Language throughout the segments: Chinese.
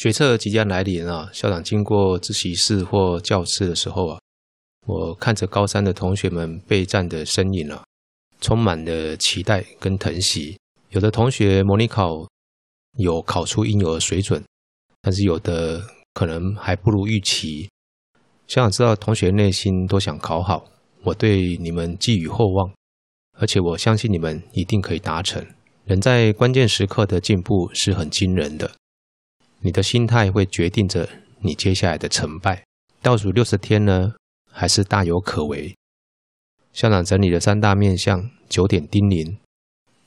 学测即将来临啊！校长经过自习室或教室的时候啊，我看着高三的同学们备战的身影啊，充满了期待跟疼惜。有的同学模拟考有考出应有的水准，但是有的可能还不如预期。校长知道同学内心都想考好，我对你们寄予厚望，而且我相信你们一定可以达成。人在关键时刻的进步是很惊人的。你的心态会决定着你接下来的成败。倒数六十天呢，还是大有可为。校长整理了三大面向，九点叮咛，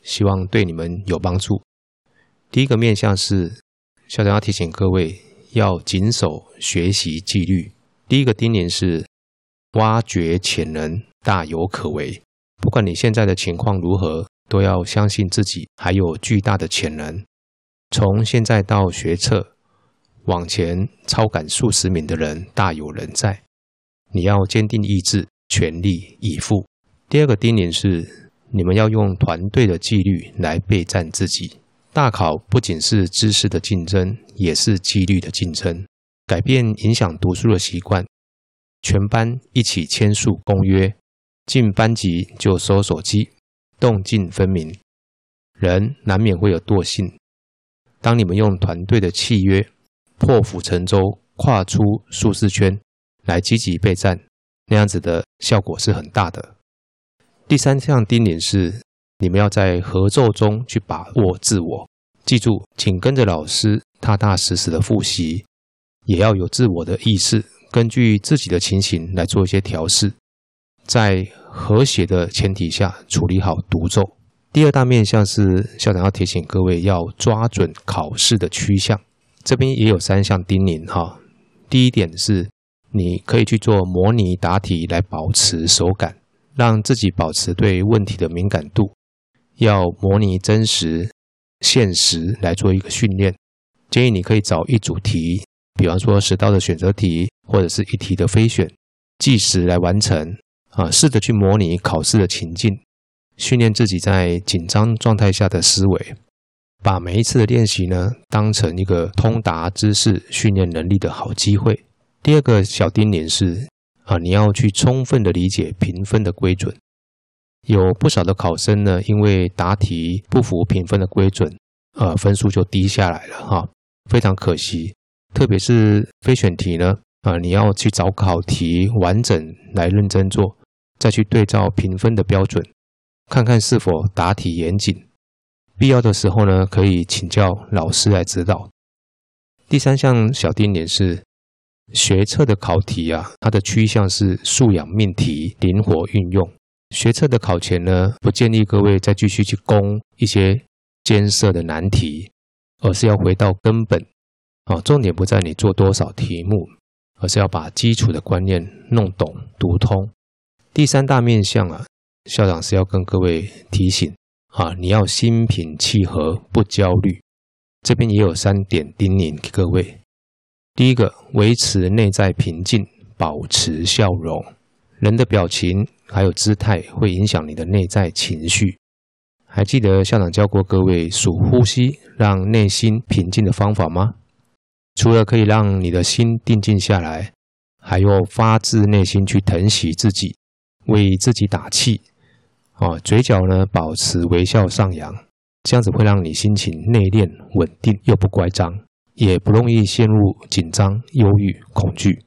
希望对你们有帮助。第一个面向是，校长要提醒各位要谨守学习纪律。第一个叮咛是，挖掘潜能，大有可为。不管你现在的情况如何，都要相信自己还有巨大的潜能。从现在到学测，往前超赶数十名的人大有人在。你要坚定意志，全力以赴。第二个叮咛是，你们要用团队的纪律来备战自己。大考不仅是知识的竞争，也是纪律的竞争。改变影响读书的习惯，全班一起签署公约，进班级就收手机，动静分明。人难免会有惰性。当你们用团队的契约破釜沉舟，跨出舒适圈来积极备战，那样子的效果是很大的。第三项叮咛是，你们要在合奏中去把握自我。记住，请跟着老师踏踏实实的复习，也要有自我的意识，根据自己的情形来做一些调试，在和谐的前提下处理好独奏。第二大面向是校长要提醒各位要抓准考试的趋向，这边也有三项叮咛哈。第一点是，你可以去做模拟答题来保持手感，让自己保持对问题的敏感度。要模拟真实、现实来做一个训练。建议你可以找一组题，比方说十道的选择题或者是一题的非选，计时来完成啊，试着去模拟考试的情境。训练自己在紧张状态下的思维，把每一次的练习呢当成一个通达知识、训练能力的好机会。第二个小叮咛是啊，你要去充分的理解评分的规准。有不少的考生呢，因为答题不符评分的规准，呃，分数就低下来了哈，非常可惜。特别是非选题呢，啊，你要去找考题完整来认真做，再去对照评分的标准。看看是否答题严谨，必要的时候呢，可以请教老师来指导。第三项小叮咛是，学测的考题啊，它的趋向是素养命题，灵活运用。学测的考前呢，不建议各位再继续去攻一些艰涩的难题，而是要回到根本。啊，重点不在你做多少题目，而是要把基础的观念弄懂、读通。第三大面向啊。校长是要跟各位提醒啊，你要心平气和，不焦虑。这边也有三点叮咛给各位。第一个，维持内在平静，保持笑容。人的表情还有姿态会影响你的内在情绪。还记得校长教过各位数呼吸，让内心平静的方法吗？除了可以让你的心定静下来，还要发自内心去疼惜自己，为自己打气。哦，嘴角呢，保持微笑上扬，这样子会让你心情内敛、稳定又不乖张，也不容易陷入紧张、忧郁、恐惧。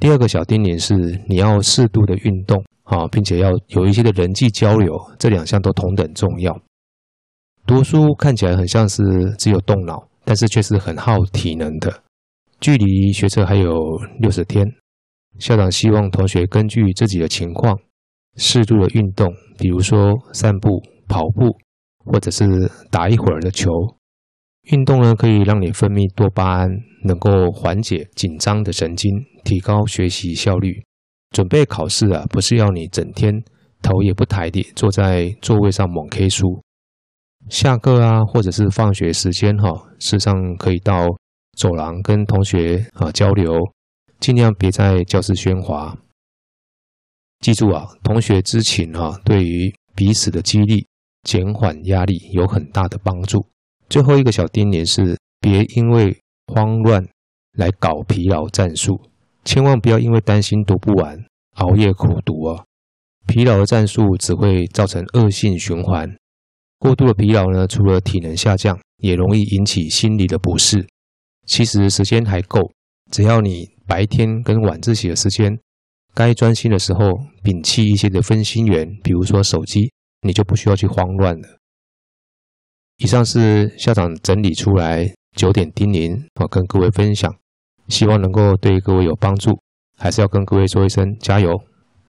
第二个小叮咛是，你要适度的运动，啊，并且要有一些的人际交流，这两项都同等重要。读书看起来很像是只有动脑，但是却是很耗体能的。距离学测还有六十天，校长希望同学根据自己的情况。适度的运动，比如说散步、跑步，或者是打一会儿的球。运动呢，可以让你分泌多巴胺，能够缓解紧张的神经，提高学习效率。准备考试啊，不是要你整天头也不抬地坐在座位上猛 K 书。下课啊，或者是放学时间哈，事实上可以到走廊跟同学啊交流，尽量别在教室喧哗。记住啊，同学之情啊，对于彼此的激励、减缓压力有很大的帮助。最后一个小叮咛是，别因为慌乱来搞疲劳战术，千万不要因为担心读不完，熬夜苦读啊！疲劳的战术只会造成恶性循环。过度的疲劳呢，除了体能下降，也容易引起心理的不适。其实时间还够，只要你白天跟晚自习的时间，该专心的时候摒弃一些的分心源，比如说手机，你就不需要去慌乱了。以上是校长整理出来九点叮咛，我跟各位分享，希望能够对各位有帮助。还是要跟各位说一声加油。